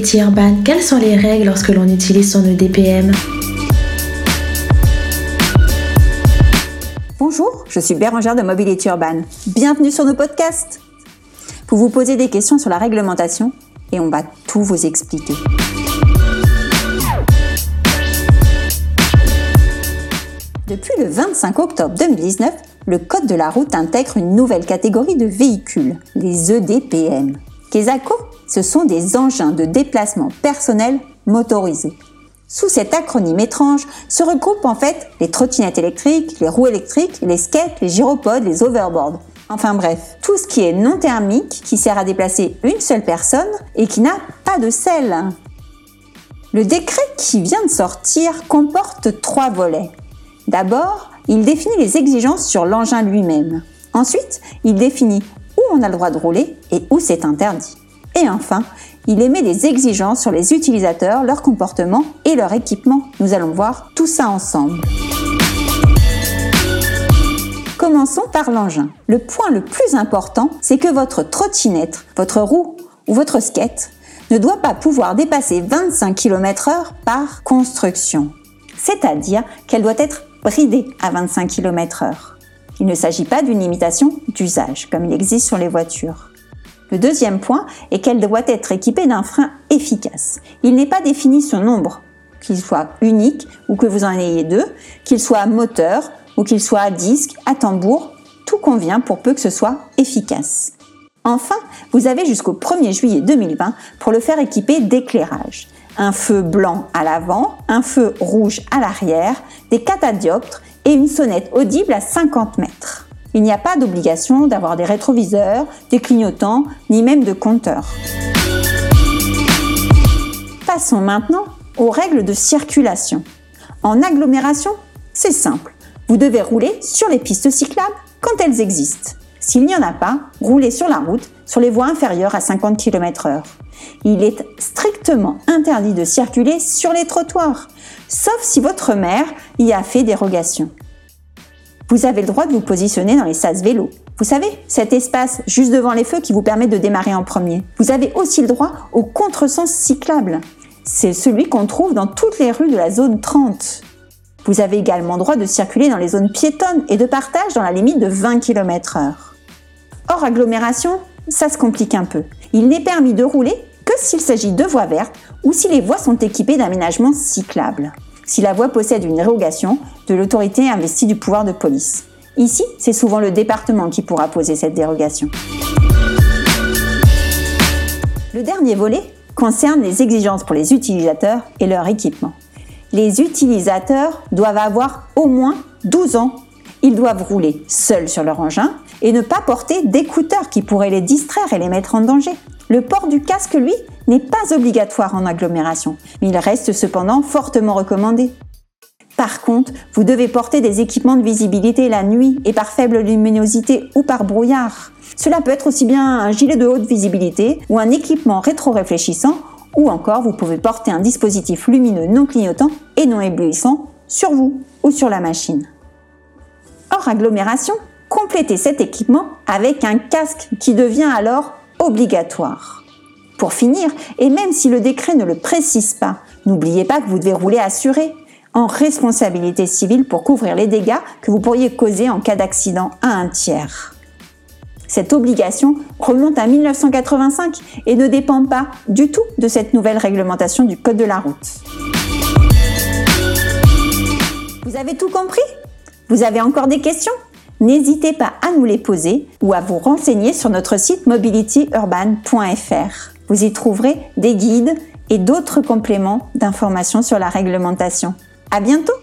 Quelles sont les règles lorsque l'on utilise son EDPM Bonjour, je suis Bérangère de Mobility Urban. Bienvenue sur nos podcasts. Vous vous posez des questions sur la réglementation et on va tout vous expliquer. Depuis le 25 octobre 2019, le Code de la route intègre une nouvelle catégorie de véhicules, les EDPM. KESACO, ce sont des engins de déplacement personnel motorisés. Sous cet acronyme étrange se regroupent en fait les trottinettes électriques, les roues électriques, les skates, les gyropodes, les overboards. Enfin bref, tout ce qui est non thermique, qui sert à déplacer une seule personne et qui n'a pas de selle. Le décret qui vient de sortir comporte trois volets. D'abord, il définit les exigences sur l'engin lui-même. Ensuite, il définit où on a le droit de rouler et où c'est interdit. Et enfin, il émet des exigences sur les utilisateurs, leur comportement et leur équipement. Nous allons voir tout ça ensemble. Commençons par l'engin. Le point le plus important, c'est que votre trottinette, votre roue ou votre skate ne doit pas pouvoir dépasser 25 km/h par construction. C'est-à-dire qu'elle doit être bridée à 25 km/h. Il ne s'agit pas d'une limitation d'usage, comme il existe sur les voitures. Le deuxième point est qu'elle doit être équipée d'un frein efficace. Il n'est pas défini son nombre, qu'il soit unique ou que vous en ayez deux, qu'il soit moteur ou qu'il soit à disque, à tambour, tout convient pour peu que ce soit efficace. Enfin, vous avez jusqu'au 1er juillet 2020 pour le faire équiper d'éclairage un feu blanc à l'avant, un feu rouge à l'arrière, des catadioptres et une sonnette audible à 50 mètres. Il n'y a pas d'obligation d'avoir des rétroviseurs, des clignotants, ni même de compteurs. Passons maintenant aux règles de circulation. En agglomération, c'est simple. Vous devez rouler sur les pistes cyclables quand elles existent. S'il n'y en a pas, roulez sur la route sur les voies inférieures à 50 km/h. Il est strictement interdit de circuler sur les trottoirs, sauf si votre mère y a fait dérogation. Vous avez le droit de vous positionner dans les sas vélos. Vous savez, cet espace juste devant les feux qui vous permet de démarrer en premier. Vous avez aussi le droit au contresens cyclable. C'est celui qu'on trouve dans toutes les rues de la zone 30. Vous avez également le droit de circuler dans les zones piétonnes et de partage dans la limite de 20 km/h. Hors agglomération, ça se complique un peu. Il n'est permis de rouler que s'il s'agit de voies vertes ou si les voies sont équipées d'aménagements cyclables. Si la voie possède une dérogation de l'autorité investie du pouvoir de police. Ici, c'est souvent le département qui pourra poser cette dérogation. Le dernier volet concerne les exigences pour les utilisateurs et leur équipement. Les utilisateurs doivent avoir au moins 12 ans. Ils doivent rouler seuls sur leur engin et ne pas porter d'écouteurs qui pourraient les distraire et les mettre en danger. Le port du casque, lui, n'est pas obligatoire en agglomération, mais il reste cependant fortement recommandé. Par contre, vous devez porter des équipements de visibilité la nuit et par faible luminosité ou par brouillard. Cela peut être aussi bien un gilet de haute visibilité ou un équipement rétro-réfléchissant ou encore vous pouvez porter un dispositif lumineux non clignotant et non éblouissant sur vous ou sur la machine. Hors agglomération, complétez cet équipement avec un casque qui devient alors obligatoire. Pour finir, et même si le décret ne le précise pas, n'oubliez pas que vous devez rouler assuré, en responsabilité civile pour couvrir les dégâts que vous pourriez causer en cas d'accident à un tiers. Cette obligation remonte à 1985 et ne dépend pas du tout de cette nouvelle réglementation du Code de la route. Vous avez tout compris? Vous avez encore des questions? N'hésitez pas à nous les poser ou à vous renseigner sur notre site mobilityurban.fr. Vous y trouverez des guides et d'autres compléments d'informations sur la réglementation. À bientôt!